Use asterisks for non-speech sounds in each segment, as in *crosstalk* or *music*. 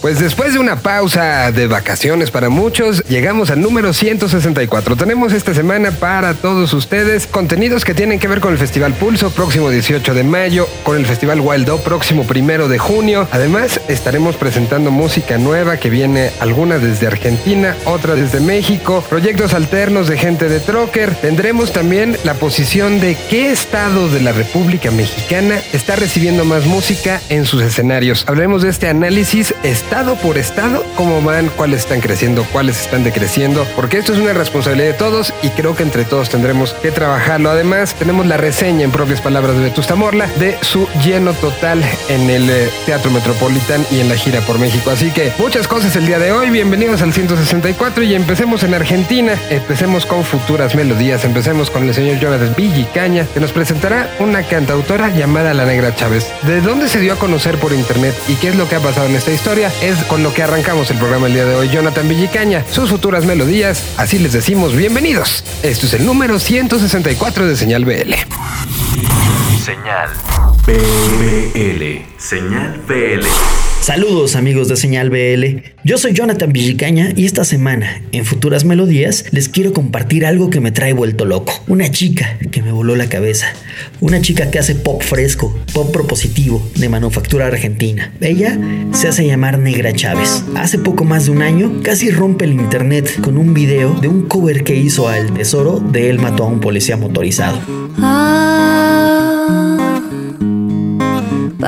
Pues después de una pausa de vacaciones para muchos, llegamos al número 164. Tenemos esta semana para todos ustedes contenidos que tienen que ver con el Festival Pulso próximo 18 de mayo, con el Festival Wild Up próximo 1 de junio. Además, estaremos presentando música nueva que viene alguna desde Argentina, otra desde México, proyectos alternos de gente de Trocker. Tendremos también la posición de qué estado de la República Mexicana está recibiendo más música en sus escenarios. Hablaremos de este análisis estado por estado cómo van, cuáles están creciendo, cuáles están decreciendo, porque esto es una responsabilidad de todos y creo que entre todos tendremos que trabajarlo. Además, tenemos la reseña en propias palabras de Vetusta Morla de su lleno total en el eh, Teatro Metropolitan y en la gira por México. Así que muchas cosas el día de hoy. Bienvenidos al 164 y empecemos en Argentina. Empecemos con futuras melodías. Empecemos con el señor Jonathan Villicaña, que nos presentará una cantautora llamada La Negra Chávez. ¿De dónde se dio a conocer por internet y qué es lo que ha pasado en esta historia? Es con lo que arrancamos el programa el día de hoy. Jonathan Villicaña, sus futuras melodías, así les decimos bienvenidos. Esto es el número 164 de Señal BL. Señal BL. Señal BL. Saludos amigos de Señal BL, yo soy Jonathan Villicaña y esta semana, en Futuras Melodías, les quiero compartir algo que me trae vuelto loco. Una chica que me voló la cabeza. Una chica que hace pop fresco, pop propositivo, de manufactura argentina. Ella se hace llamar Negra Chávez. Hace poco más de un año casi rompe el internet con un video de un cover que hizo al Tesoro de Él mató a un policía motorizado. Ah.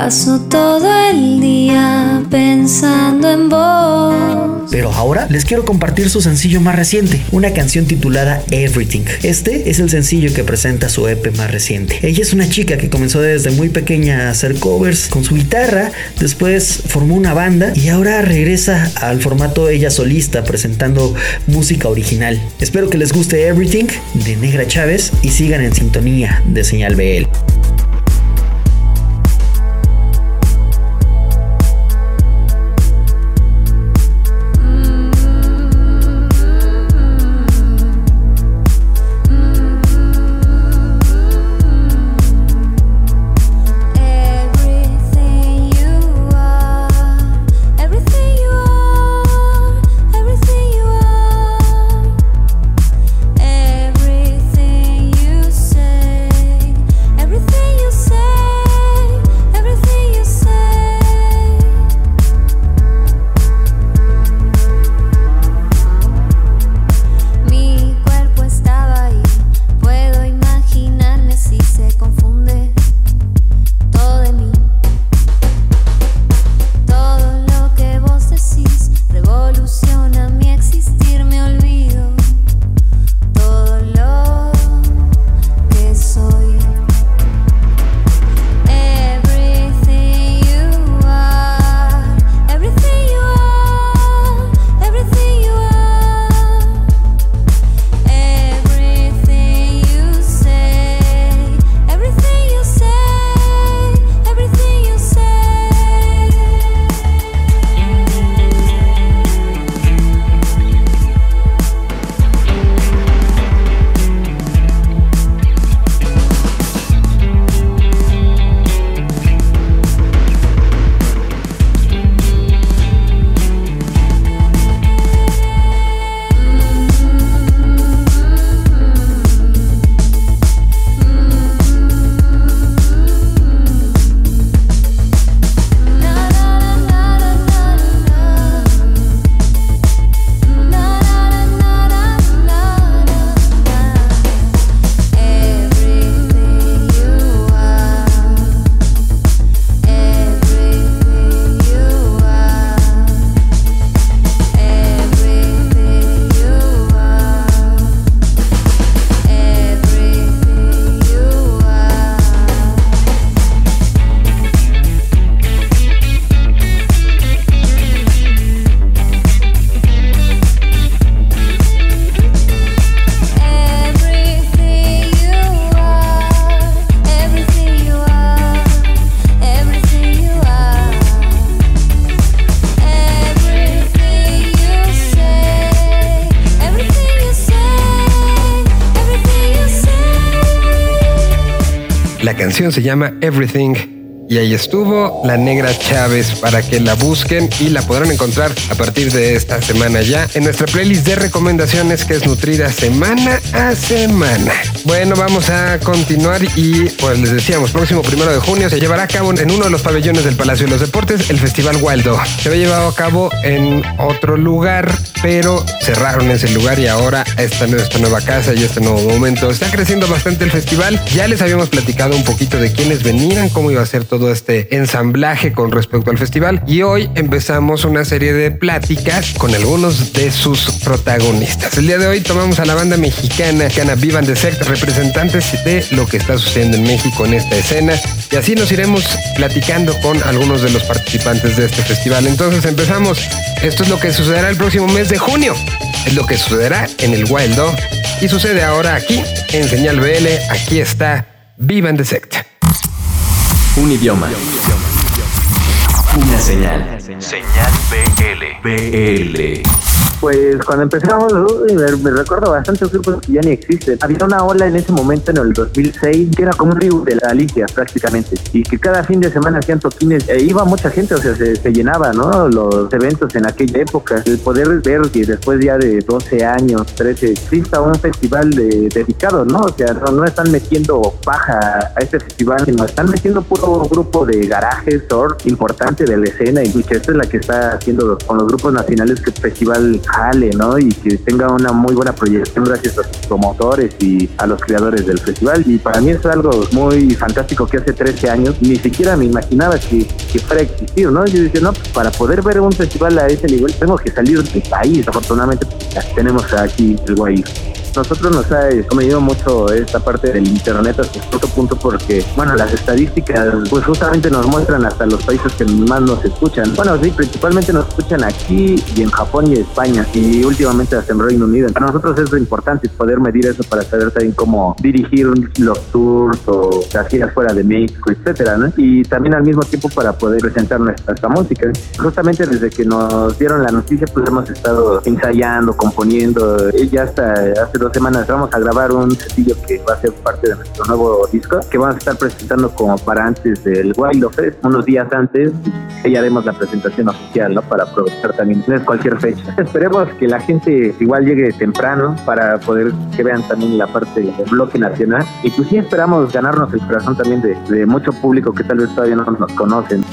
Paso todo el día pensando en vos. Pero ahora les quiero compartir su sencillo más reciente, una canción titulada Everything. Este es el sencillo que presenta su EP más reciente. Ella es una chica que comenzó desde muy pequeña a hacer covers con su guitarra, después formó una banda y ahora regresa al formato ella solista presentando música original. Espero que les guste Everything de Negra Chávez y sigan en sintonía de Señal BL. Canción se llama Everything y ahí estuvo la negra Chávez para que la busquen y la podrán encontrar a partir de esta semana ya en nuestra playlist de recomendaciones que es nutrida semana a semana. Bueno, vamos a continuar y pues les decíamos, próximo primero de junio se llevará a cabo en uno de los pabellones del Palacio de los Deportes el Festival Waldo. Se había llevado a cabo en otro lugar, pero cerraron ese lugar y ahora esta, esta nueva casa y este nuevo momento está creciendo bastante el festival. Ya les habíamos platicado un poquito de quiénes venían, cómo iba a ser todo todo este ensamblaje con respecto al festival. Y hoy empezamos una serie de pláticas con algunos de sus protagonistas. El día de hoy tomamos a la banda mexicana Cana Vivan de Sect, representantes de lo que está sucediendo en México en esta escena. Y así nos iremos platicando con algunos de los participantes de este festival. Entonces empezamos. Esto es lo que sucederá el próximo mes de junio. Es lo que sucederá en el Wild Dog. Y sucede ahora aquí, en Señal BL. Aquí está Vivan de Sect. Un idioma. Una señal. Señal BL. BL. Pues cuando empezamos, me, recuerdo bastante grupos que ya ni existen. Había una ola en ese momento, en el 2006, que era como un río de la Alicia prácticamente. Y que cada fin de semana hacían toquines. E iba mucha gente, o sea, se, llenaba, ¿no? Los eventos en aquella época. El poder ver que después ya de 12 años, 13, exista un festival dedicado, ¿no? O sea, no, están metiendo paja a este festival, sino están metiendo puro grupo de garajes, or importante de la escena. Y que esta es la que está haciendo con los grupos nacionales que el festival jale, ¿no? Y que tenga una muy buena proyección gracias a sus promotores y a los creadores del festival. Y para mí es algo muy fantástico que hace 13 años ni siquiera me imaginaba que, que fuera a existir, ¿no? Yo decía, no, pues para poder ver un festival a ese nivel tengo que salir del país. Afortunadamente tenemos aquí el Guay nosotros nos ha convenido mucho esta parte del internet hasta cierto punto porque, bueno, las estadísticas pues justamente nos muestran hasta los países que más nos escuchan. Bueno, sí, principalmente nos escuchan aquí y en Japón y España y últimamente hasta en Reino Unido. Para nosotros es importante poder medir eso para saber también cómo dirigir los tours o así afuera de México, etcétera, ¿no? Y también al mismo tiempo para poder presentar nuestra, música. Justamente desde que nos dieron la noticia pues hemos estado ensayando, componiendo, ya hasta hace dos semanas vamos a grabar un sencillo que va a ser parte de nuestro nuevo disco, que vamos a estar presentando como para antes del Wild Fest, unos días antes, y ya haremos la presentación oficial, ¿no? Para aprovechar también, no es cualquier fecha. *laughs* Esperemos que la gente igual llegue temprano para poder que vean también la parte del bloque nacional. Y pues sí esperamos ganarnos el corazón también de, de mucho público que tal vez todavía no nos conocen.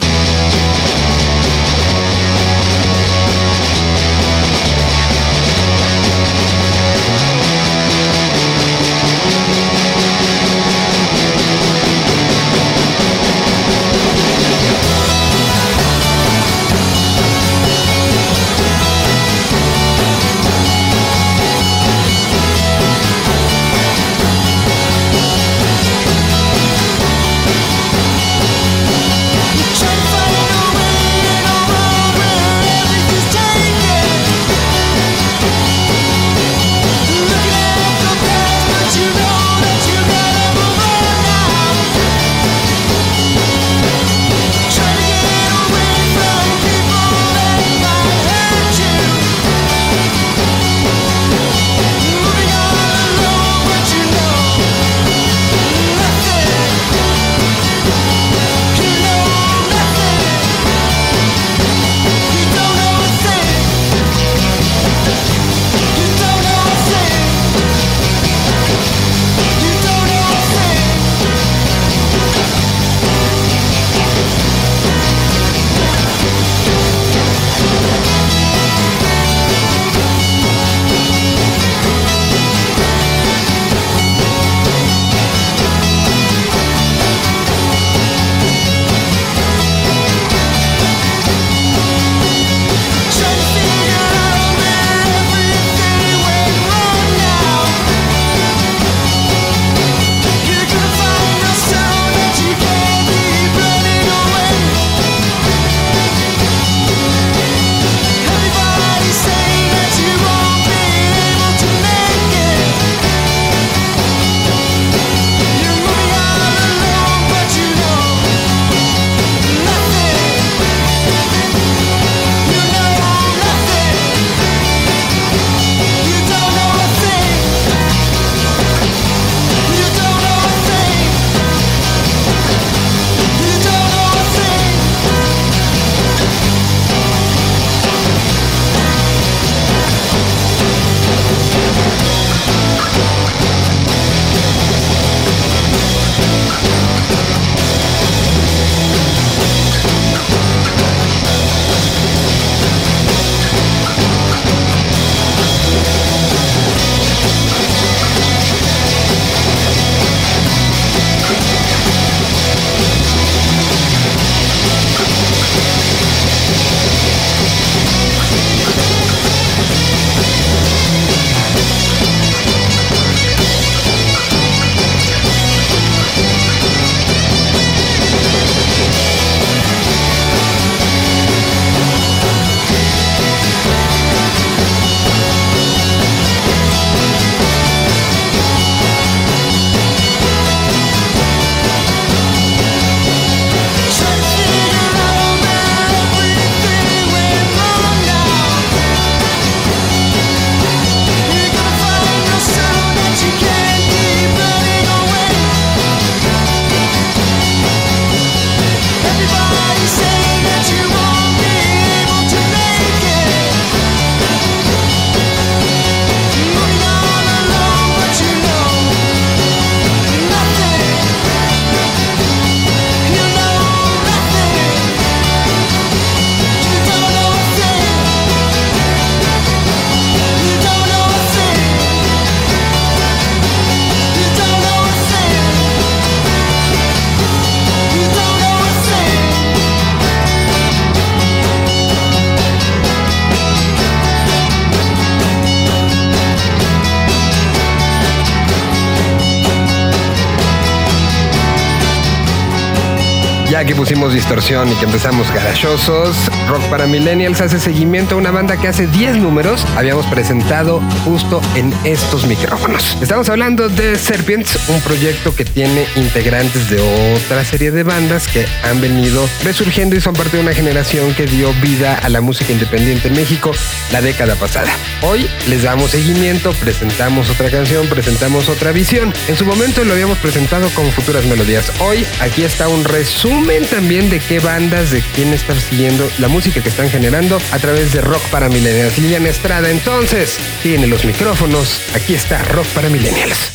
Distorsión y que empezamos garachosos, Rock para Millennials hace seguimiento a una banda que hace 10 números habíamos presentado justo en estos micrófonos. Estamos hablando de Serpients, un proyecto que tiene integrantes de otra serie de bandas que han venido resurgiendo y son parte de una generación que dio vida a la música independiente en México la década pasada. Hoy les damos seguimiento, presentamos otra canción, presentamos otra visión. En su momento lo habíamos presentado con futuras melodías. Hoy aquí está un resumen también de qué bandas, de quién están siguiendo la música que están generando a través de Rock para Millennials. Liliana Estrada, entonces, tiene los micrófonos. Aquí está Rock para Millennials.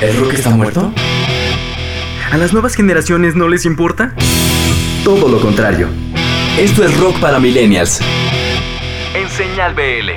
¿El rock está muerto? ¿A las nuevas generaciones no les importa? Todo lo contrario. Esto es Rock para Millennials. En Señal BL.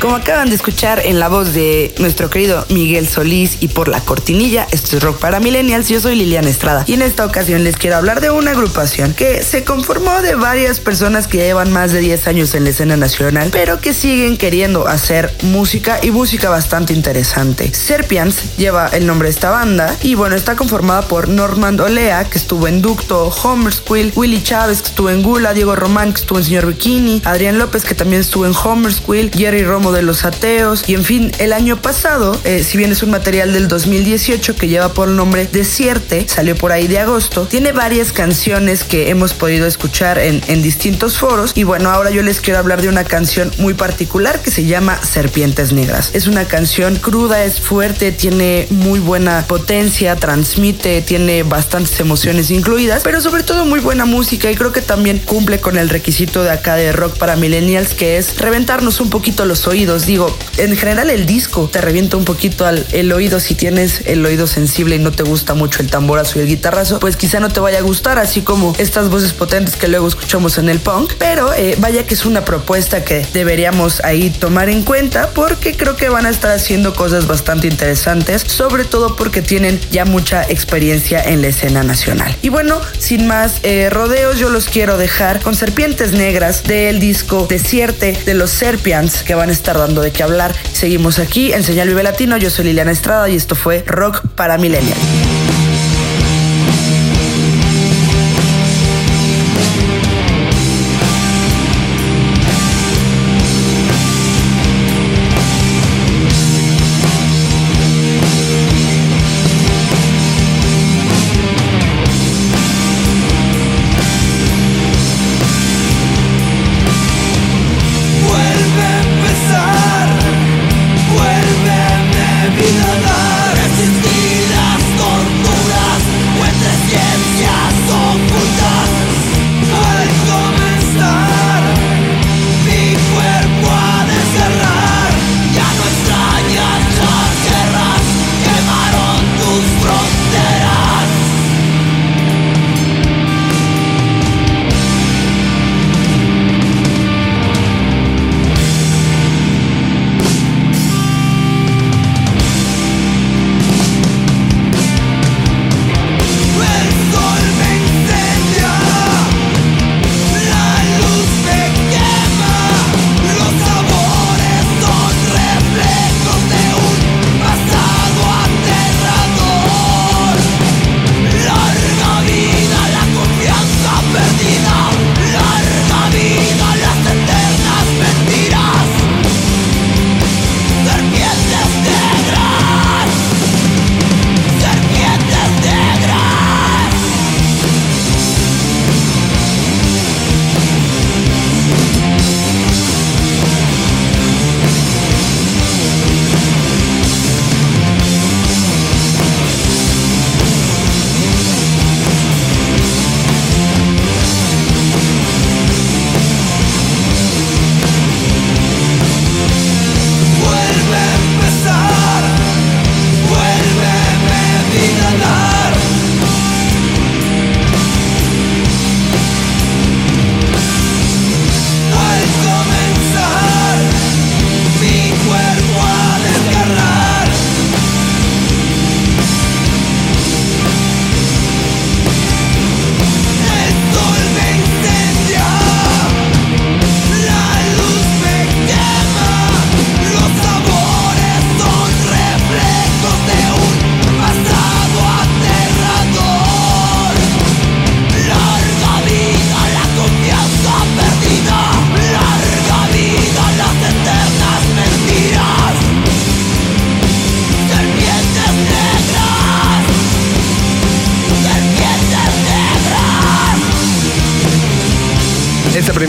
Como acaban de escuchar en la voz de nuestro querido Miguel Solís y por la cortinilla, esto es Rock para Millennials, yo soy Liliana Estrada y en esta ocasión les quiero hablar de una agrupación que se conformó de varias personas que llevan más de 10 años en la escena nacional, pero que siguen queriendo hacer música y música bastante interesante. Serpians lleva el nombre de esta banda y bueno, está conformada por Norman Olea, que estuvo en Ducto, Homer Squill, Willy Chávez, que estuvo en Gula, Diego Román, que estuvo en Señor Bikini, Adrián López, que también estuvo en Homer Squill, Jerry Romo de los Ateos. Y en fin, el año pasado, eh, si bien es un material del 2018 que lleva por nombre Desierte, salió por ahí de agosto, tiene varias canciones que hemos podido escuchar en, en distintos foros. Y bueno, ahora yo les quiero hablar de una canción muy particular que se llama Serpientes Negras. Es una canción cruda, es fuerte, tiene muy buena potencia, transmite, tiene bastantes emociones incluidas, pero sobre todo muy buena música y creo que también cumple con el requisito de acá de rock para millennials que es reventarnos un poquito los oídos. Digo, en general el disco te revienta un poquito al, oído. Si tienes el oído sensible y no te gusta mucho el tamborazo y el guitarrazo, pues quizá no te vaya a gustar, así como estas voces potentes que luego escuchamos en el punk, pero eh, vaya que es una propuesta que deberíamos ahí tomar en cuenta porque creo que van a estar haciendo cosas bastante interesantes, sobre todo porque tienen ya mucha experiencia en la escena nacional. Y bueno, sin más eh, rodeos, yo los quiero dejar con Serpientes Negras del disco Desierte de los Serpians que van a estar dando de qué hablar. Seguimos aquí en Señal Vive Latino. Yo soy Liliana Estrada y esto fue Rock para Millennials.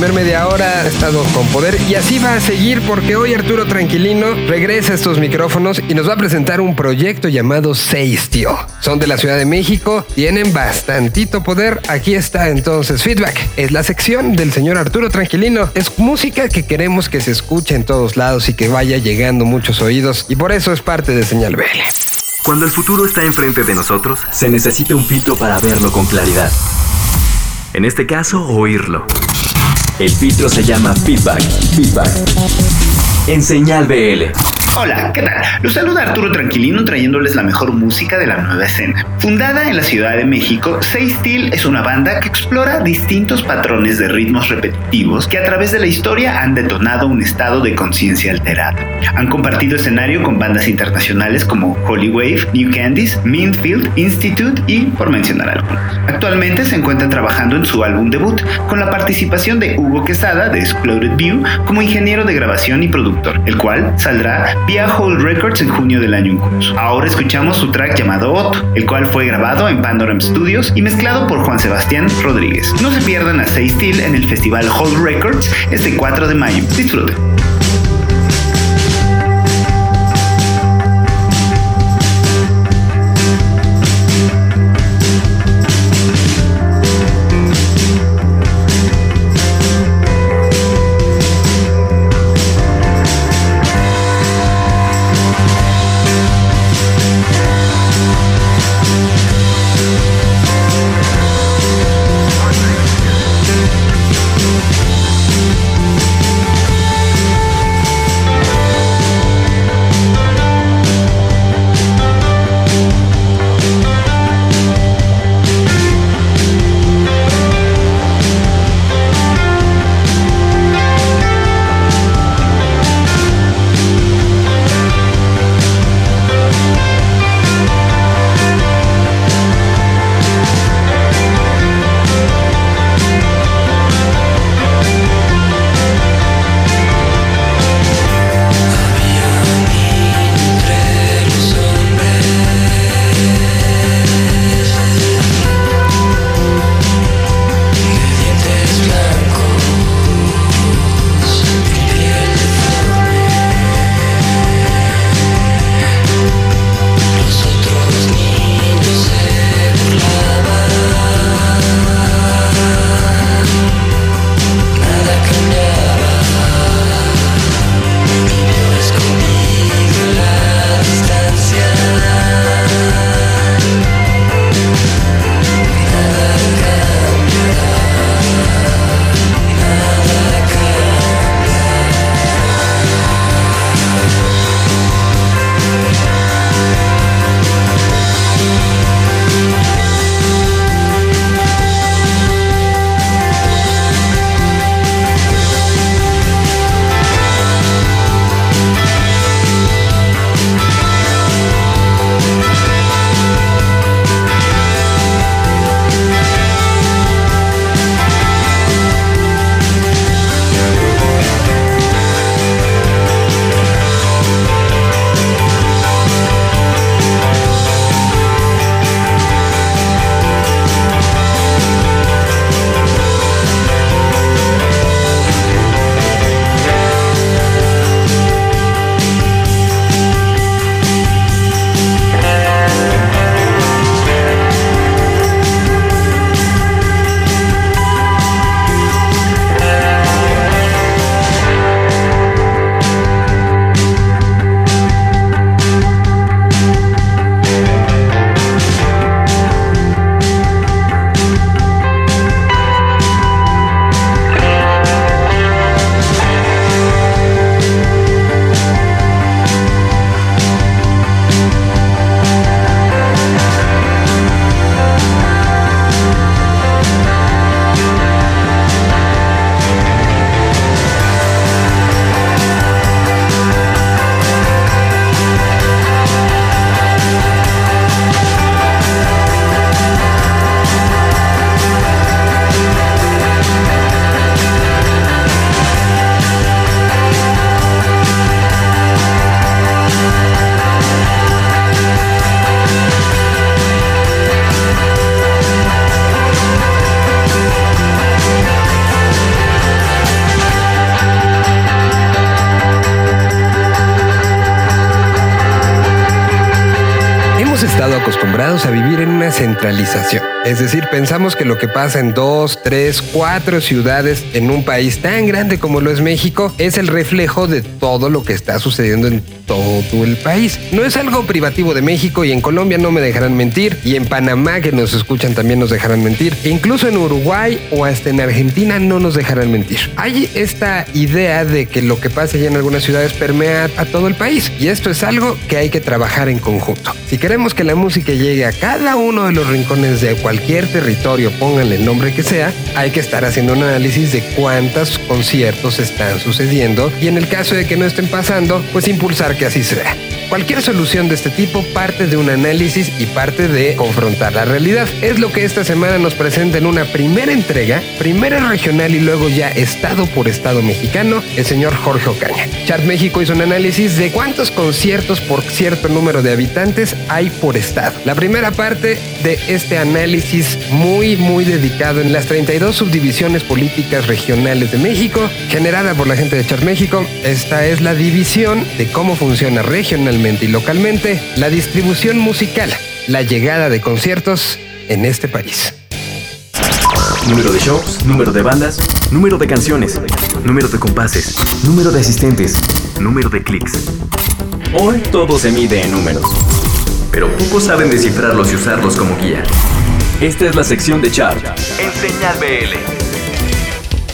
Media hora estamos con poder y así va a seguir porque hoy Arturo Tranquilino regresa a estos micrófonos y nos va a presentar un proyecto llamado Seis, tío. Son de la Ciudad de México, tienen bastantito poder. Aquí está entonces Feedback. Es la sección del señor Arturo Tranquilino. Es música que queremos que se escuche en todos lados y que vaya llegando muchos oídos y por eso es parte de Señal BL. Cuando el futuro está enfrente de nosotros, se necesita un filtro para verlo con claridad. En este caso, oírlo. El filtro se llama feedback. Feedback. En señal BL. Hola, ¿qué tal? Los saluda Arturo Tranquilino trayéndoles la mejor música de la nueva escena. Fundada en la Ciudad de México, Say Steel es una banda que explora distintos patrones de ritmos repetitivos que a través de la historia han detonado un estado de conciencia alterada. Han compartido escenario con bandas internacionales como Holy Wave, New Candies, Minfield, Institute y por mencionar algunos. Actualmente se encuentran trabajando en su álbum debut con la participación de Hugo Quesada de Exploded View como ingeniero de grabación y productor, el cual saldrá vía Whole Records en junio del año en curso. Ahora escuchamos su track llamado Otto, el cual fue grabado en Pandoram Studios y mezclado por Juan Sebastián Rodríguez. No se pierdan a Say Steel en el festival Whole Records este 4 de mayo. Disfruten. Centralización. Es decir, pensamos que lo que pasa en dos, tres, cuatro ciudades en un país tan grande como lo es México es el reflejo de todo lo que está sucediendo en todo el país. No es algo privativo de México y en Colombia no me dejarán mentir y en Panamá que nos escuchan también nos dejarán mentir. E incluso en Uruguay o hasta en Argentina no nos dejarán mentir. Hay esta idea de que lo que pasa ya en algunas ciudades permea a todo el país y esto es algo que hay que trabajar en conjunto. Si queremos que la música llegue a cada uno de los rincones de cualquier territorio, pónganle el nombre que sea, hay que estar haciendo un análisis de cuántos conciertos están sucediendo y en el caso de que no estén pasando, pues impulsar que así sea. Cualquier solución de este tipo parte de un análisis y parte de confrontar la realidad. Es lo que esta semana nos presenta en una primera entrega, primera regional y luego ya estado por estado mexicano, el señor Jorge Ocaña. Chart México hizo un análisis de cuántos conciertos por cierto número de habitantes hay por estado. La primera parte de este análisis muy muy dedicado en las 32 subdivisiones políticas regionales de México, generada por la gente de Chart México. Esta es la división de cómo funciona regionalmente y localmente la distribución musical, la llegada de conciertos en este país. Número de shows, número de bandas, número de canciones, número de compases, número de asistentes, número de clics. Hoy todo se mide en números, pero pocos saben descifrarlos y usarlos como guía. Esta es la sección de Chart en Señal BL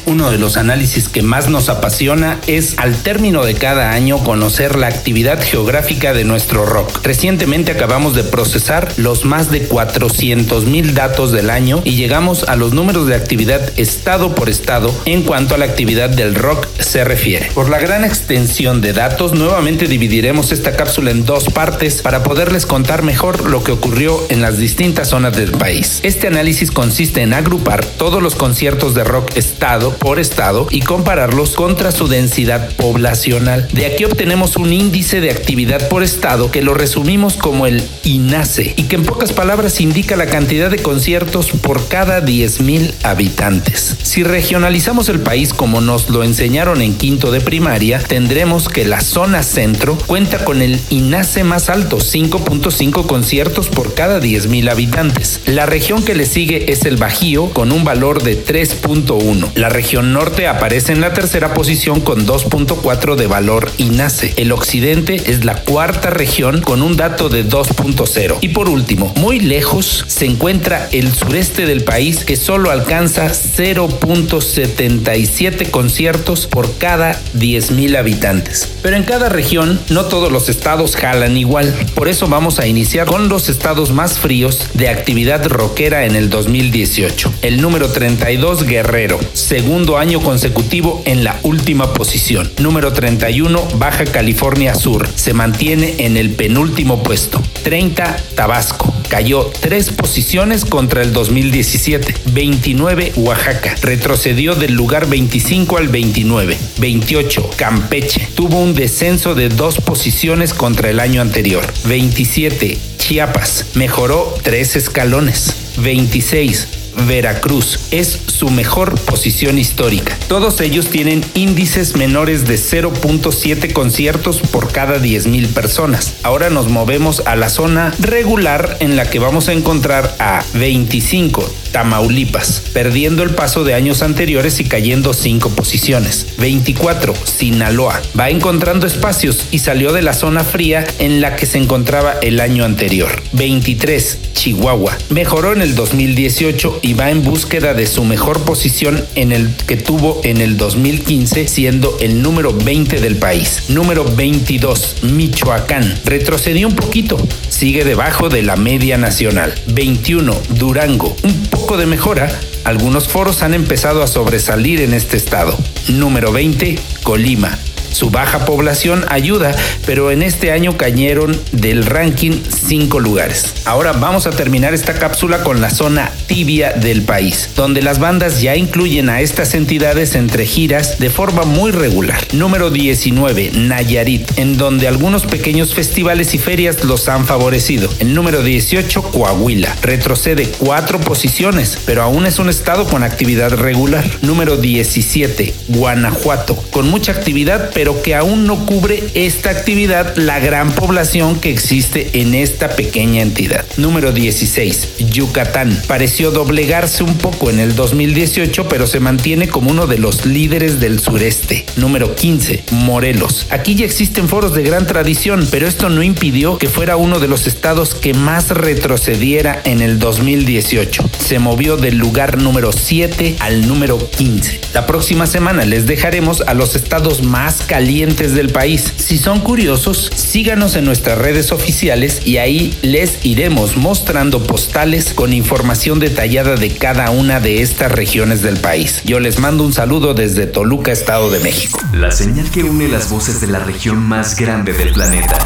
uno de los análisis que más nos apasiona es al término de cada año conocer la actividad geográfica de nuestro rock. Recientemente acabamos de procesar los más de 400 mil datos del año y llegamos a los números de actividad estado por estado en cuanto a la actividad del rock se refiere. Por la gran extensión de datos, nuevamente dividiremos esta cápsula en dos partes para poderles contar mejor lo que ocurrió en las distintas zonas del país. Este análisis consiste en agrupar todos los conciertos de rock estado por estado y compararlos contra su densidad poblacional. De aquí obtenemos un índice de actividad por estado que lo resumimos como el INACE y que en pocas palabras indica la cantidad de conciertos por cada 10.000 habitantes. Si regionalizamos el país como nos lo enseñaron en quinto de primaria, tendremos que la zona centro cuenta con el INACE más alto, 5.5 conciertos por cada 10.000 habitantes. La región que le sigue es el Bajío con un valor de 3.1. La región región norte aparece en la tercera posición con 2.4 de valor INACE. El occidente es la cuarta región con un dato de 2.0. Y por último, muy lejos se encuentra el sureste del país que solo alcanza 0.77 conciertos por cada 10.000 habitantes. Pero en cada región no todos los estados jalan igual. Por eso vamos a iniciar con los estados más fríos de actividad rockera en el 2018. El número 32 Guerrero, según año consecutivo en la última posición. Número 31, Baja California Sur. Se mantiene en el penúltimo puesto. 30, Tabasco. Cayó tres posiciones contra el 2017. 29, Oaxaca. Retrocedió del lugar 25 al 29. 28, Campeche. Tuvo un descenso de dos posiciones contra el año anterior. 27, Chiapas. Mejoró tres escalones. 26, Veracruz. Es su mejor posición histórica. Todos ellos tienen índices menores de 0.7 conciertos por cada 10.000 personas. Ahora nos movemos a la zona regular en la que vamos a encontrar a 25 Tamaulipas, perdiendo el paso de años anteriores y cayendo 5 posiciones. 24 Sinaloa, va encontrando espacios y salió de la zona fría en la que se encontraba el año anterior. 23 Chihuahua, mejoró en el 2018 y va en búsqueda de su mejor posición en el que tuvo en el 2015, siendo el número 20 del país. Número 22, Michoacán. Retrocedió un poquito, sigue debajo de la media nacional. 21, Durango. Un poco de mejora, algunos foros han empezado a sobresalir en este estado. Número 20, Colima. Su baja población ayuda, pero en este año cayeron del ranking cinco lugares. Ahora vamos a terminar esta cápsula con la zona tibia del país, donde las bandas ya incluyen a estas entidades entre giras de forma muy regular. Número 19, Nayarit, en donde algunos pequeños festivales y ferias los han favorecido. El número 18, Coahuila, retrocede cuatro posiciones, pero aún es un estado con actividad regular. Número 17, Guanajuato, con mucha actividad, pero que aún no cubre esta actividad la gran población que existe en esta pequeña entidad. Número 16. Yucatán. Pareció doblegarse un poco en el 2018, pero se mantiene como uno de los líderes del sureste. Número 15. Morelos. Aquí ya existen foros de gran tradición, pero esto no impidió que fuera uno de los estados que más retrocediera en el 2018. Se movió del lugar número 7 al número 15. La próxima semana les dejaremos a los estados más calientes del país. Si son curiosos, síganos en nuestras redes oficiales y ahí les iremos mostrando postales con información detallada de cada una de estas regiones del país. Yo les mando un saludo desde Toluca, Estado de México. La señal que une las voces de la región más grande del planeta.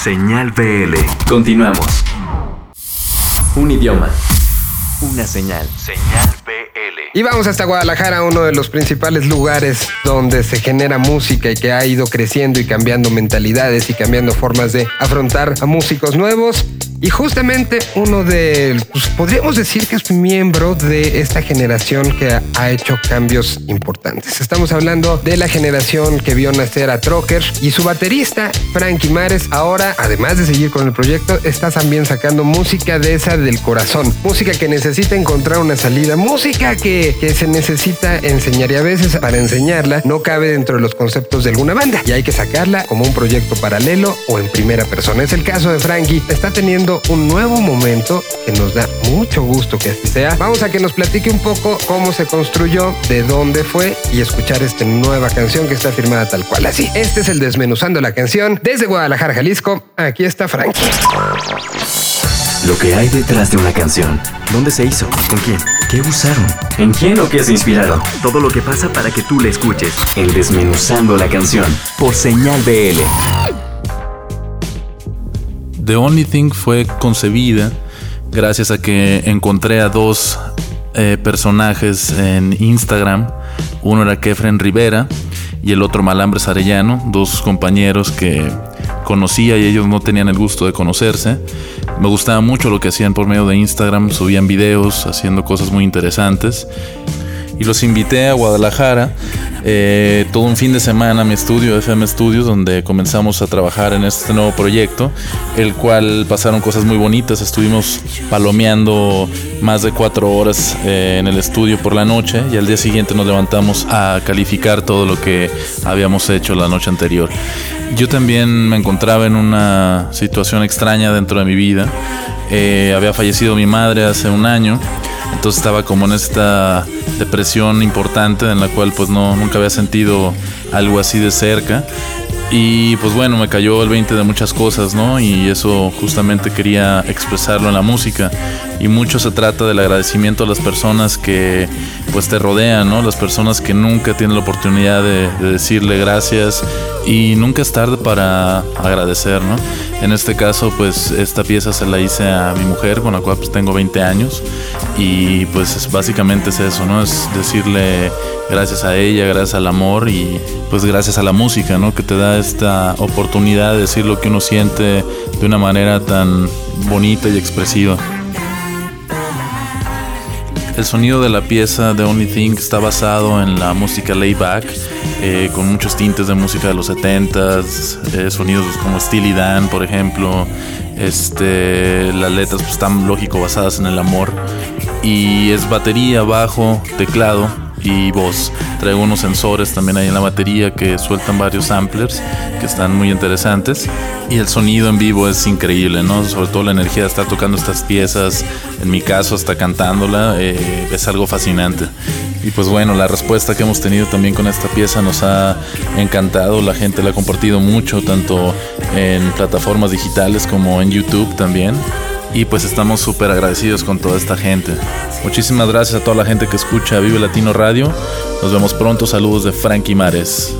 Señal BL. Continuamos. Un idioma. Una señal. Señal Y vamos hasta Guadalajara, uno de los principales lugares donde se genera música y que ha ido creciendo y cambiando mentalidades y cambiando formas de afrontar a músicos nuevos. Y justamente uno de, pues podríamos decir que es miembro de esta generación que ha hecho cambios importantes. Estamos hablando de la generación que vio nacer a Trocker y su baterista, Frankie Mares, ahora, además de seguir con el proyecto, está también sacando música de esa del corazón. Música que necesita encontrar una salida, música que, que se necesita enseñar y a veces para enseñarla no cabe dentro de los conceptos de alguna banda y hay que sacarla como un proyecto paralelo o en primera persona. Es el caso de Frankie, está teniendo un nuevo momento que nos da mucho gusto que así sea. Vamos a que nos platique un poco cómo se construyó, de dónde fue y escuchar esta nueva canción que está firmada tal cual así. Este es el Desmenuzando la canción desde Guadalajara, Jalisco. Aquí está Frankie. Lo que hay detrás de una canción. ¿Dónde se hizo? ¿Con quién? ¿Qué usaron? ¿En quién o qué se inspiraron? Todo lo que pasa para que tú la escuches. El Desmenuzando la canción. Por señal BL. The Only Thing fue concebida gracias a que encontré a dos eh, personajes en Instagram. Uno era Kefren Rivera y el otro Malambres Arellano, dos compañeros que conocía y ellos no tenían el gusto de conocerse. Me gustaba mucho lo que hacían por medio de Instagram, subían videos haciendo cosas muy interesantes. Y los invité a Guadalajara eh, todo un fin de semana a mi estudio, FM Studios, donde comenzamos a trabajar en este nuevo proyecto, el cual pasaron cosas muy bonitas. Estuvimos palomeando más de cuatro horas eh, en el estudio por la noche y al día siguiente nos levantamos a calificar todo lo que habíamos hecho la noche anterior. Yo también me encontraba en una situación extraña dentro de mi vida. Eh, había fallecido mi madre hace un año entonces estaba como en esta depresión importante en la cual pues no, nunca había sentido algo así de cerca. Y pues bueno, me cayó el 20 de muchas cosas, ¿no? Y eso justamente quería expresarlo en la música. Y mucho se trata del agradecimiento a las personas que pues te rodean, ¿no? Las personas que nunca tienen la oportunidad de, de decirle gracias y nunca es tarde para agradecer, ¿no? En este caso, pues esta pieza se la hice a mi mujer, con la cual pues tengo 20 años. Y pues básicamente es eso, ¿no? Es decirle gracias a ella, gracias al amor y pues gracias a la música, ¿no? Que te da esta oportunidad de decir lo que uno siente de una manera tan bonita y expresiva. El sonido de la pieza The Only Thing está basado en la música layback, eh, con muchos tintes de música de los 70s, eh, sonidos como Steely Dan, por ejemplo. Este, las letras pues, están lógico basadas en el amor. Y es batería, bajo, teclado y voz. Traigo unos sensores también ahí en la batería que sueltan varios samplers que están muy interesantes. Y el sonido en vivo es increíble, ¿no? Sobre todo la energía de estar tocando estas piezas, en mi caso hasta cantándola, eh, es algo fascinante. Y pues bueno, la respuesta que hemos tenido también con esta pieza nos ha encantado, la gente la ha compartido mucho, tanto en plataformas digitales como en YouTube también y pues estamos súper agradecidos con toda esta gente. Muchísimas gracias a toda la gente que escucha Vive Latino Radio. Nos vemos pronto. Saludos de Frankie Mares.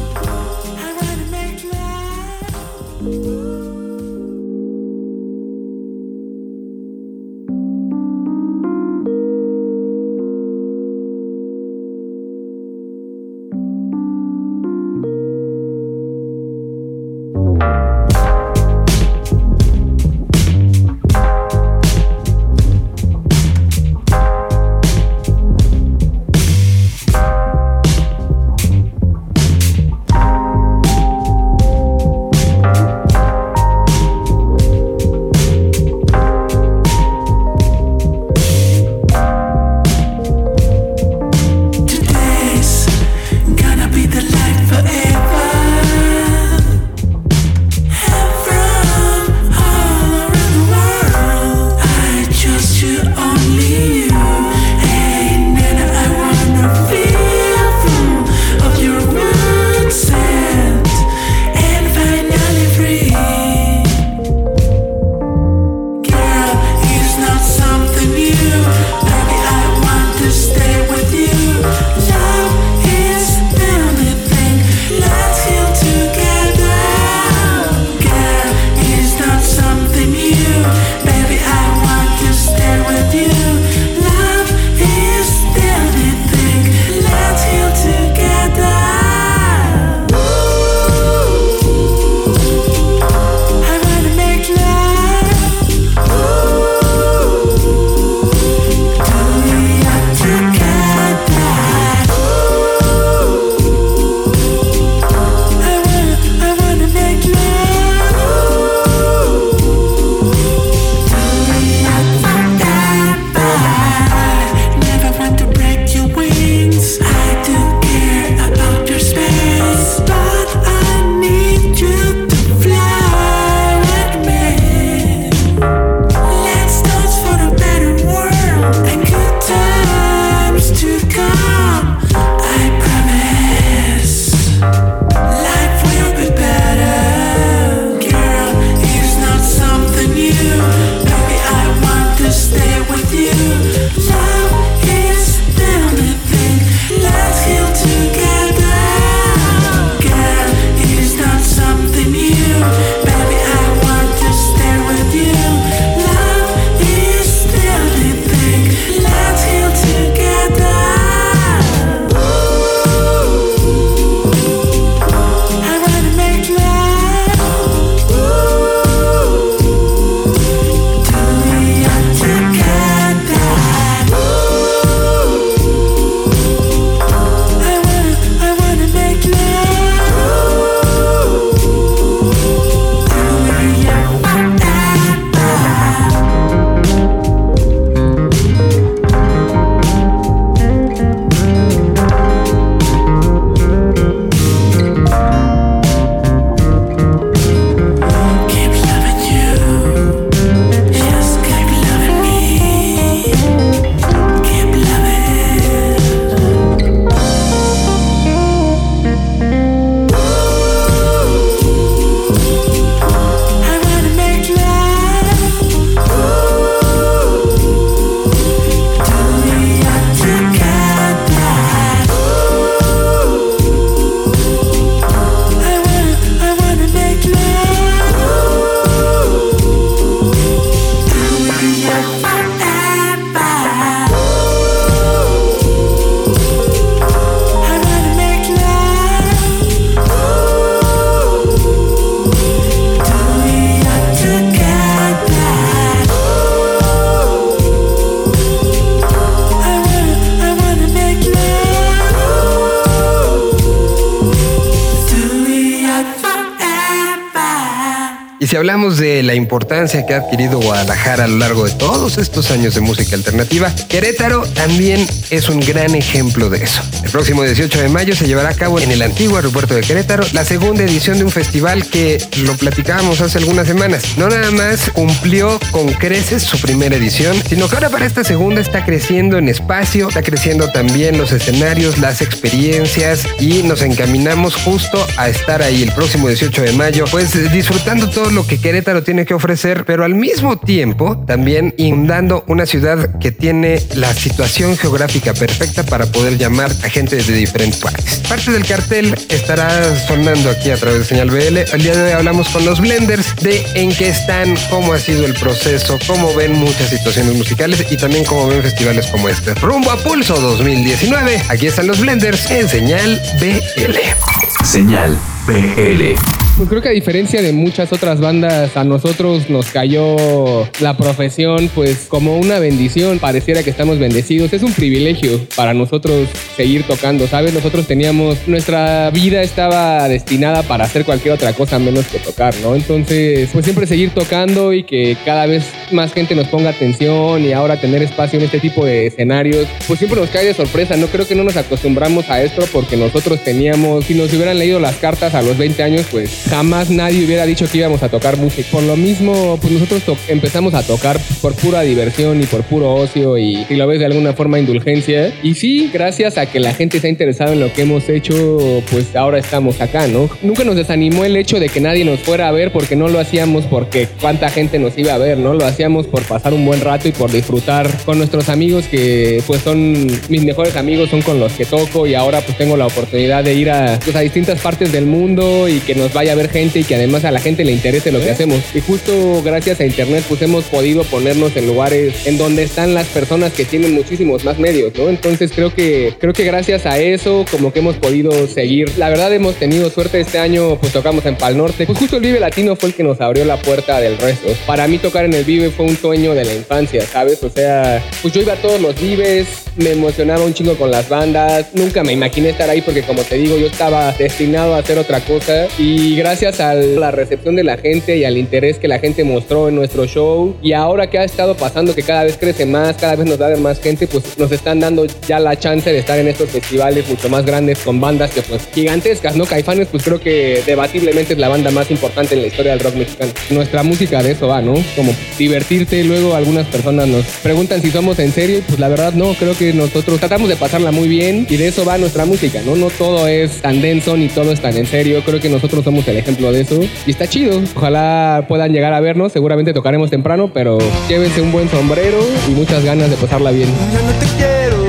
Si hablamos de la importancia que ha adquirido Guadalajara a lo largo de todos estos años de música alternativa, Querétaro también es un gran ejemplo de eso. El próximo 18 de mayo se llevará a cabo en el antiguo aeropuerto de Querétaro la segunda edición de un festival que lo platicábamos hace algunas semanas. No nada más cumplió con creces su primera edición, sino que ahora para esta segunda está creciendo en espacio, está creciendo también los escenarios, las experiencias y nos encaminamos justo a estar ahí el próximo 18 de mayo, pues disfrutando todo lo que Querétaro tiene que ofrecer, pero al mismo tiempo también inundando una ciudad que tiene la situación geográfica perfecta para poder llamar a gente de diferentes partes. Parte del cartel estará sonando aquí a través de Señal BL. El día de hoy hablamos con los Blenders de en qué están, cómo ha sido el proceso, cómo ven muchas situaciones musicales y también cómo ven festivales como este. Rumbo a Pulso 2019. Aquí están los Blenders en Señal BL. Señal BL. Pues creo que a diferencia de muchas otras bandas, a nosotros nos cayó la profesión pues como una bendición. Pareciera que estamos bendecidos. Es un privilegio para nosotros seguir tocando, ¿sabes? Nosotros teníamos, nuestra vida estaba destinada para hacer cualquier otra cosa menos que tocar, ¿no? Entonces, pues siempre seguir tocando y que cada vez más gente nos ponga atención y ahora tener espacio en este tipo de escenarios, pues siempre nos cae de sorpresa. No creo que no nos acostumbramos a esto porque nosotros teníamos, si nos hubieran leído las cartas a los 20 años, pues jamás nadie hubiera dicho que íbamos a tocar música. Por lo mismo, pues nosotros empezamos a tocar por pura diversión y por puro ocio y si lo ves de alguna forma indulgencia. Y sí, gracias a que la gente se ha interesado en lo que hemos hecho, pues ahora estamos acá, ¿no? Nunca nos desanimó el hecho de que nadie nos fuera a ver porque no lo hacíamos porque cuánta gente nos iba a ver, ¿no? Lo hacíamos por pasar un buen rato y por disfrutar con nuestros amigos que pues son mis mejores amigos, son con los que toco y ahora pues tengo la oportunidad de ir a, pues, a distintas partes del mundo y que nos vaya ver gente y que además a la gente le interese lo que hacemos. Y justo gracias a internet pues hemos podido ponernos en lugares en donde están las personas que tienen muchísimos más medios, ¿no? Entonces creo que creo que gracias a eso como que hemos podido seguir. La verdad hemos tenido suerte este año, pues tocamos en Pal Norte. Pues justo el Vive Latino fue el que nos abrió la puerta del resto. Para mí tocar en el Vive fue un sueño de la infancia, ¿sabes? O sea, pues yo iba a todos los Vives, me emocionaba un chingo con las bandas, nunca me imaginé estar ahí porque como te digo, yo estaba destinado a hacer otra cosa y gracias a la recepción de la gente y al interés que la gente mostró en nuestro show y ahora que ha estado pasando que cada vez crece más, cada vez nos da más gente, pues nos están dando ya la chance de estar en estos festivales mucho más grandes con bandas que pues gigantescas, ¿no? Caifanes pues creo que debatiblemente es la banda más importante en la historia del rock mexicano. Nuestra música de eso va, ¿no? Como divertirte, luego algunas personas nos preguntan si somos en serio pues la verdad no, creo que nosotros tratamos de pasarla muy bien y de eso va nuestra música, ¿no? No todo es tan denso ni todo es tan en serio, creo que nosotros somos el ejemplo de eso y está chido. Ojalá puedan llegar a vernos, seguramente tocaremos temprano, pero llévense un buen sombrero y muchas ganas de pasarla bien. No te quiero,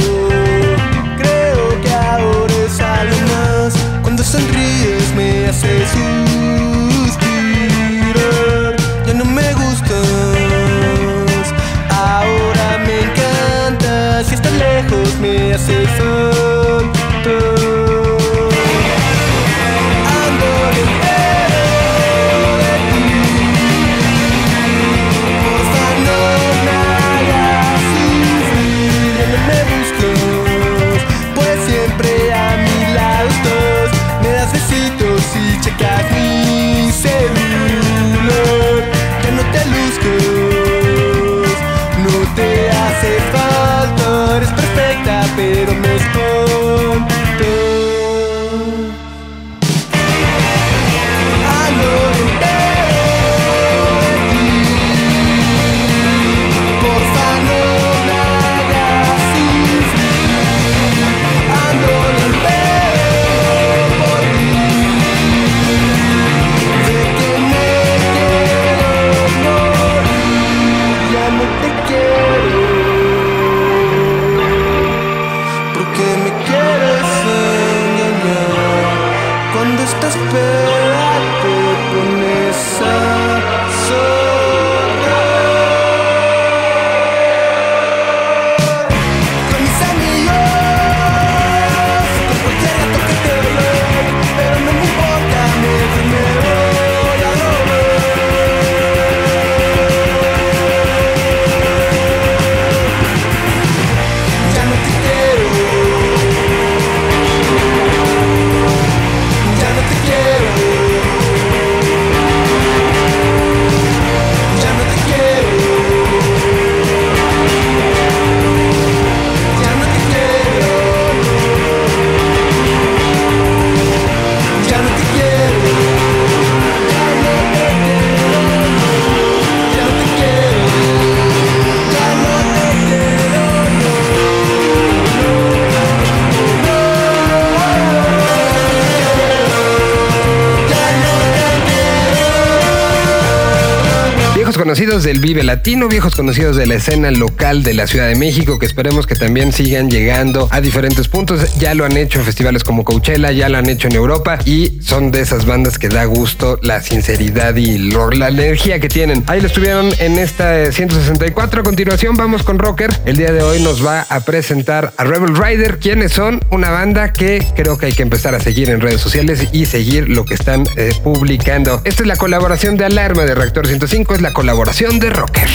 del Vive Latino, viejos conocidos de la escena local de la Ciudad de México, que esperemos que también sigan llegando a diferentes puntos. Ya lo han hecho en festivales como Coachella, ya lo han hecho en Europa y son de esas bandas que da gusto la sinceridad y la energía que tienen. Ahí lo estuvieron en esta eh, 164. A continuación vamos con Rocker. El día de hoy nos va a presentar a Rebel Rider, quienes son una banda que creo que hay que empezar a seguir en redes sociales y seguir lo que están eh, publicando. Esta es la colaboración de Alarma de Reactor 105, es la colaboración de Rocker.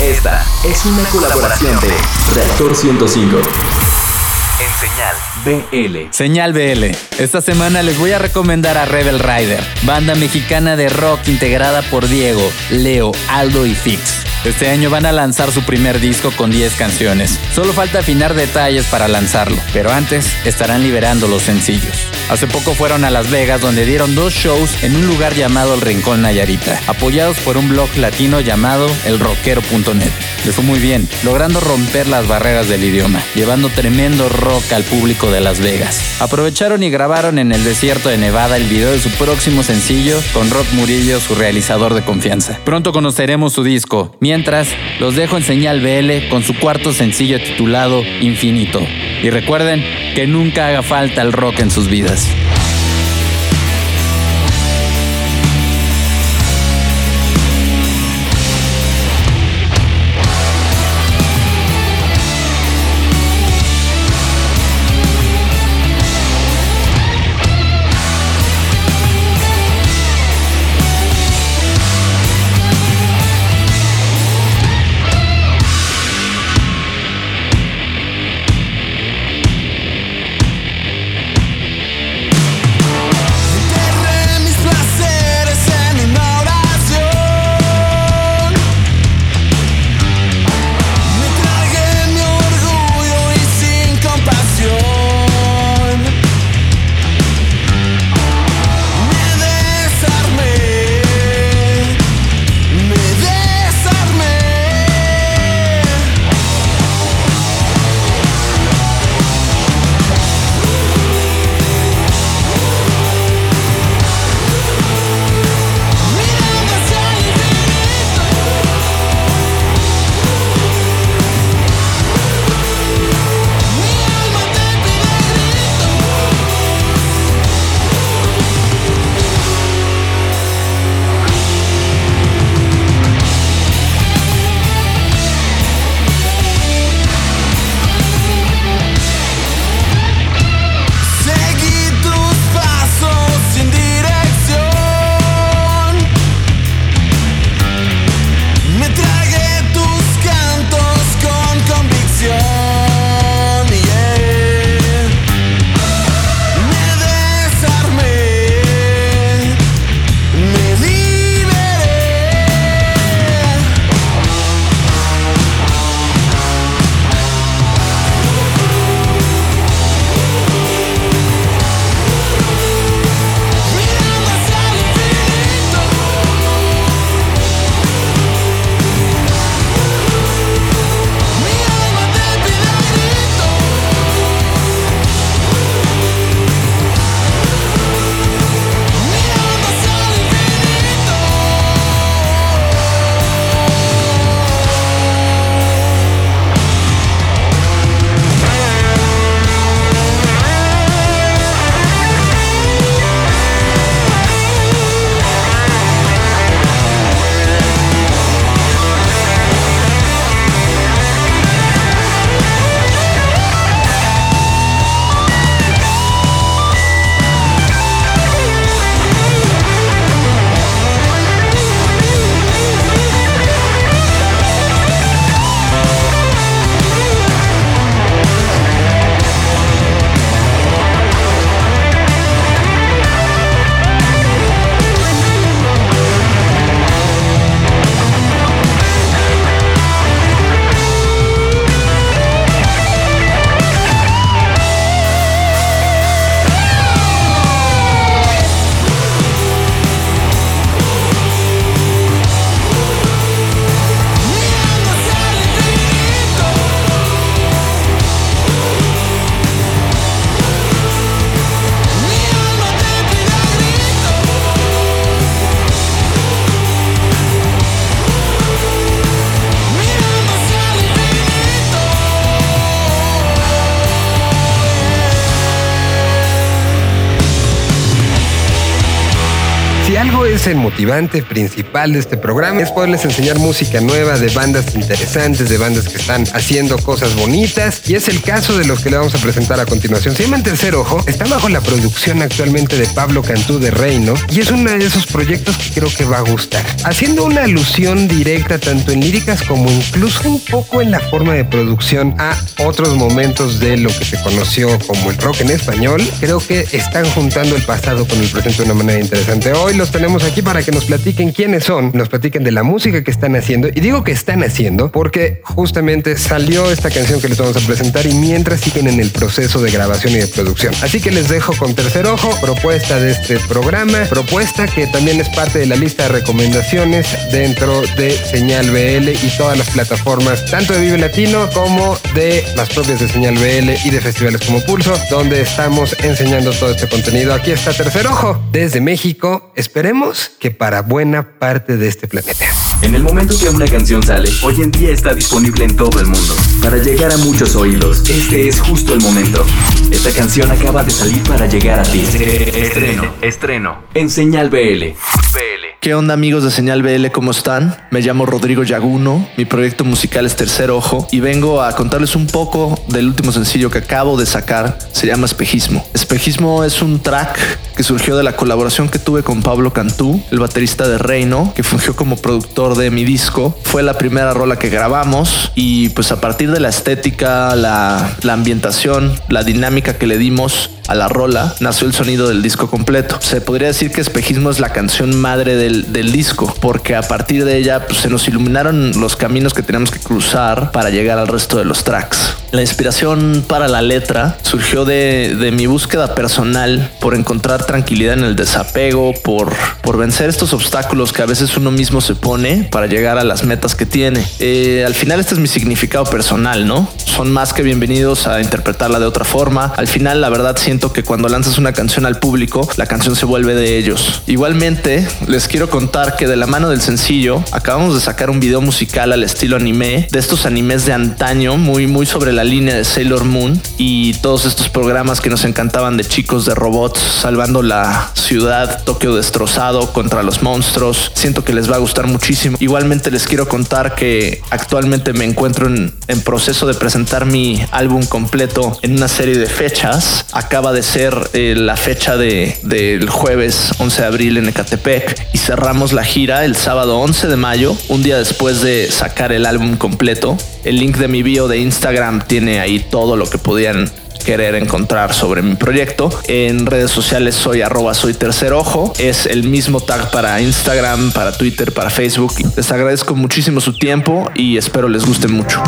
Esta es una colaboración de Reactor 105. En señal BL. Señal BL. Esta semana les voy a recomendar a Rebel Rider, banda mexicana de rock integrada por Diego, Leo, Aldo y Fix. Este año van a lanzar su primer disco con 10 canciones. Solo falta afinar detalles para lanzarlo, pero antes estarán liberando los sencillos. Hace poco fueron a Las Vegas donde dieron dos shows en un lugar llamado El Rincón Nayarita, apoyados por un blog latino llamado elrockero.net. Les fue muy bien, logrando romper las barreras del idioma, llevando tremendo rock al público de Las Vegas. Aprovecharon y grabaron en el desierto de Nevada el video de su próximo sencillo con Rock Murillo, su realizador de confianza. Pronto conoceremos su disco. Los dejo en señal BL con su cuarto sencillo titulado Infinito. Y recuerden que nunca haga falta el rock en sus vidas. El motivante principal de este programa, es poderles enseñar música nueva de bandas interesantes, de bandas que están haciendo cosas bonitas. Y es el caso de los que le vamos a presentar a continuación. Se llaman Tercer Ojo, está bajo la producción actualmente de Pablo Cantú de Reino y es uno de esos proyectos que creo que va a gustar. Haciendo una alusión directa tanto en líricas como incluso un poco en la forma de producción a otros momentos de lo que se conoció como el rock en español, creo que están juntando el pasado con el presente de una manera interesante. Hoy los tenemos aquí para que nos platiquen quiénes son, nos platiquen de la música que están haciendo. Y digo que están haciendo porque justamente salió esta canción que les vamos a presentar y mientras siguen en el proceso de grabación y de producción. Así que les dejo con tercer ojo, propuesta de este programa, propuesta que también es parte de la lista de recomendaciones dentro de Señal BL y todas las plataformas, tanto de Vive Latino como de las propias de Señal BL y de festivales como Pulso, donde estamos enseñando todo este contenido. Aquí está Tercer Ojo, desde México. Esperemos que para buena parte de este planeta. En el momento que una canción sale, hoy en día está disponible en todo el mundo. Para llegar a muchos oídos, este es justo el momento. Esta canción acaba de salir para llegar a ti. Estreno, estreno. En Señal BL. ¿Qué onda amigos de Señal BL? ¿Cómo están? Me llamo Rodrigo Yaguno, mi proyecto musical es Tercer Ojo y vengo a contarles un poco del último sencillo que acabo de sacar, se llama Espejismo. Espejismo es un track que surgió de la colaboración que tuve con Pablo Cantú, el baterista de Reino, que fungió como productor de mi disco. Fue la primera rola que grabamos y pues a partir de la estética, la, la ambientación, la dinámica que le dimos a la rola, nació el sonido del disco completo. Se podría decir que Espejismo es la canción madre del, del disco, porque a partir de ella pues, se nos iluminaron los caminos que teníamos que cruzar para llegar al resto de los tracks. La inspiración para la letra surgió de, de mi búsqueda personal por encontrar tranquilidad en el desapego, por, por vencer estos obstáculos que a veces uno mismo se pone para llegar a las metas que tiene. Eh, al final este es mi significado personal, ¿no? Son más que bienvenidos a interpretarla de otra forma. Al final la verdad siento que cuando lanzas una canción al público, la canción se vuelve de ellos. Igualmente, les quiero contar que de la mano del sencillo, acabamos de sacar un video musical al estilo anime, de estos animes de antaño, muy, muy sobre la línea de Sailor Moon y todos estos programas que nos encantaban de chicos de robots salvando la ciudad, Tokio destrozado contra los monstruos. Siento que les va a gustar muchísimo. Igualmente les quiero contar que actualmente me encuentro en, en proceso de presentar mi álbum completo en una serie de fechas. Acaba de ser eh, la fecha de, del jueves 11 de abril en Ecatepec y cerramos la gira el sábado 11 de mayo, un día después de sacar el álbum completo. El link de mi bio de Instagram tiene ahí todo lo que podían querer encontrar sobre mi proyecto. En redes sociales soy arroba. Es el mismo tag para Instagram, para Twitter, para Facebook. Les agradezco muchísimo su tiempo y espero les guste mucho.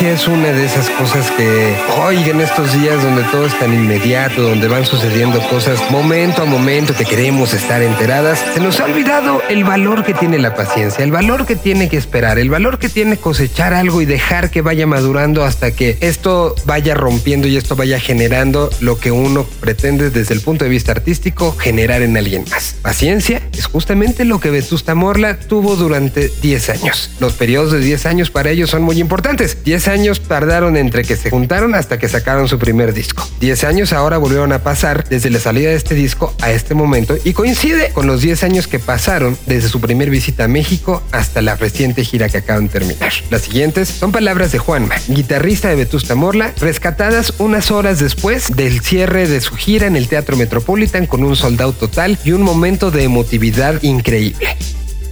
Es una de esas cosas que, oigan, en estos días donde todo es tan inmediato, donde van sucediendo cosas momento a momento que queremos estar enteradas, se nos ha olvidado el valor que tiene la paciencia, el valor que tiene que esperar, el valor que tiene cosechar algo y dejar que vaya madurando hasta que esto vaya rompiendo y esto vaya generando lo que uno pretende desde el punto de vista artístico generar en alguien más. Paciencia es justamente lo que Vetusta Morla tuvo durante 10 años. Los periodos de 10 años para ellos son muy importantes. 10 años tardaron entre que se juntaron hasta que sacaron su primer disco. 10 años ahora volvieron a pasar desde la salida de este disco a este momento y coincide con los 10 años que pasaron desde su primer visita a México hasta la reciente gira que acaban de terminar. Las siguientes son palabras de Juanma, guitarrista de Vetusta Morla, rescatadas unas horas después del cierre de su gira en el Teatro Metropolitan con un soldado total y un momento de emotividad increíble.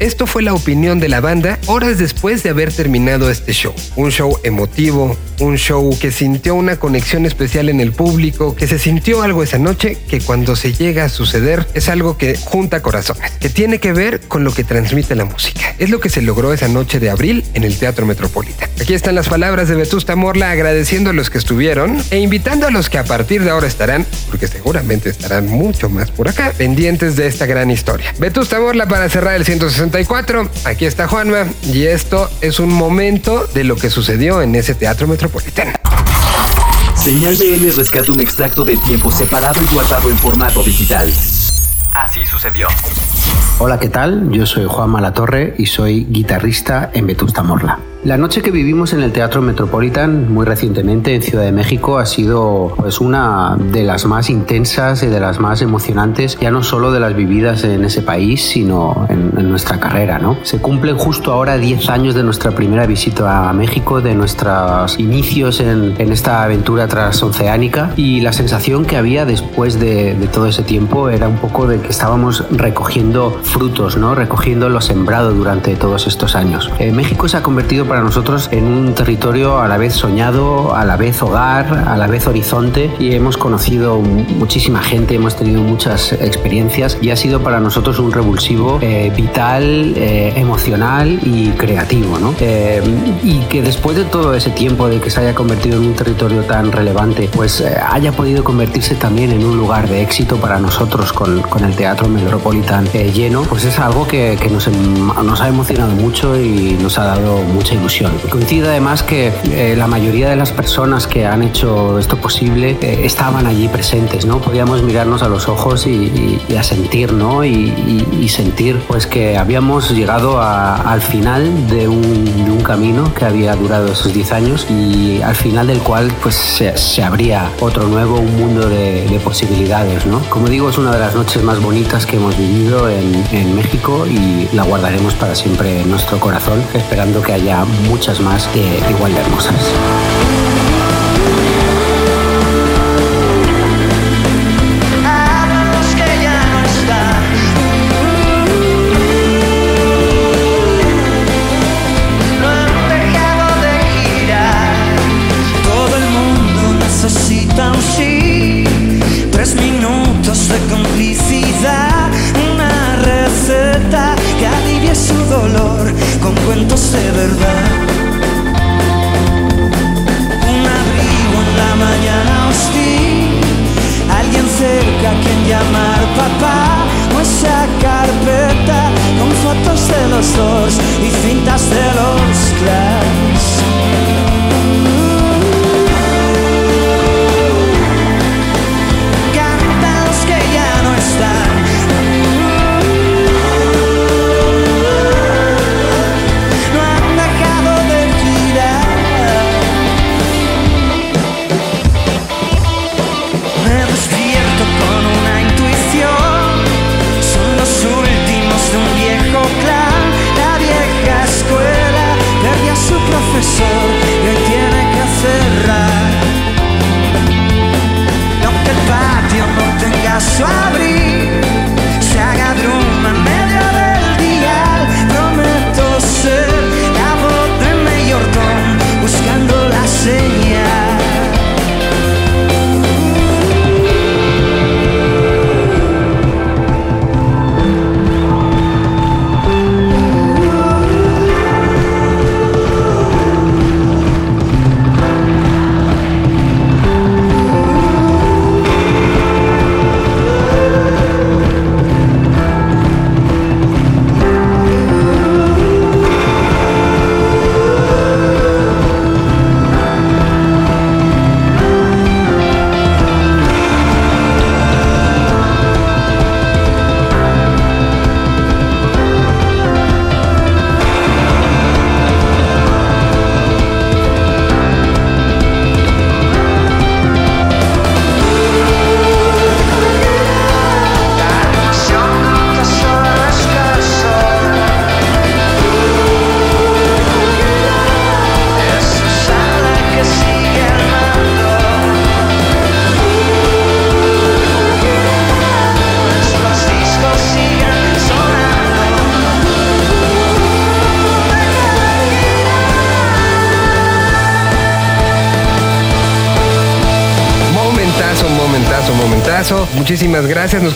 Esto fue la opinión de la banda horas después de haber terminado este show. Un show emotivo, un show que sintió una conexión especial en el público, que se sintió algo esa noche que cuando se llega a suceder es algo que junta corazones, que tiene que ver con lo que transmite la música. Es lo que se logró esa noche de abril en el Teatro Metropolitan. Aquí están las palabras de Vetusta Morla agradeciendo a los que estuvieron e invitando a los que a partir de ahora estarán, porque seguramente estarán mucho más por acá, pendientes de esta gran historia. Vetusta Morla para cerrar el 160 Aquí está Juanma y esto es un momento de lo que sucedió en ese teatro metropolitano. Señal BL rescata un extracto de tiempo separado y guardado en formato digital. Así sucedió. Hola, ¿qué tal? Yo soy Juan Malatorre y soy guitarrista en Vetusta Morla. La noche que vivimos en el Teatro Metropolitan muy recientemente en Ciudad de México ha sido pues una de las más intensas y de las más emocionantes, ya no solo de las vividas en ese país, sino en, en nuestra carrera, ¿no? Se cumplen justo ahora 10 años de nuestra primera visita a México, de nuestros inicios en, en esta aventura transoceánica y la sensación que había después de, de todo ese tiempo era un poco de que estábamos recogiendo frutos, ¿no? Recogiendo lo sembrado durante todos estos años. Eh, México se ha convertido para nosotros en un territorio a la vez soñado, a la vez hogar, a la vez horizonte y hemos conocido muchísima gente, hemos tenido muchas experiencias y ha sido para nosotros un revulsivo eh, vital, eh, emocional y creativo. ¿no? Eh, y que después de todo ese tiempo de que se haya convertido en un territorio tan relevante, pues haya podido convertirse también en un lugar de éxito para nosotros con, con el Teatro Metropolitan lleno, pues es algo que, que nos, nos ha emocionado mucho y nos ha dado mucha ilusión. Coincide además que eh, la mayoría de las personas que han hecho esto posible eh, estaban allí presentes, ¿no? Podíamos mirarnos a los ojos y, y, y ¿no? Y, y, sentir pues que habíamos llegado a, al final de un, de un, camino que había durado esos 10 años y al final del cual pues se, se abría otro nuevo, un mundo de, de, posibilidades, ¿no? Como digo, es una de las noches más bonitas que hemos vivido en, en México y la guardaremos para siempre en nuestro corazón, esperando que haya muchas más de igual de hermosas.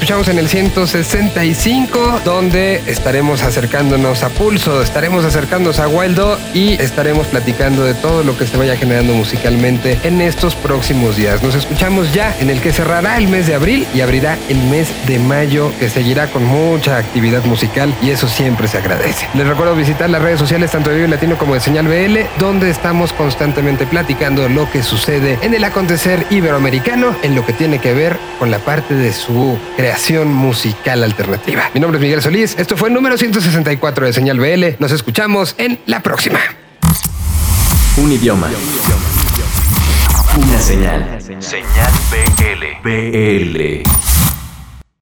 Escuchamos en el 165, donde estaremos acercándonos a Pulso, estaremos acercándonos a Waldo y estaremos platicando de todo lo que se vaya generando musicalmente en estos próximos días. Nos escuchamos ya en el que cerrará el mes de abril y abrirá el mes de mayo, que seguirá con mucha actividad musical y eso siempre se agradece. Les recuerdo visitar las redes sociales tanto de Vive Latino como de Señal BL, donde estamos constantemente platicando lo que sucede en el acontecer iberoamericano en lo que tiene que ver con la parte de su creación musical alternativa. Mi nombre es Miguel Esto fue el número 164 de Señal BL, nos escuchamos en la próxima. Un idioma. Una señal. Señal BL. BL.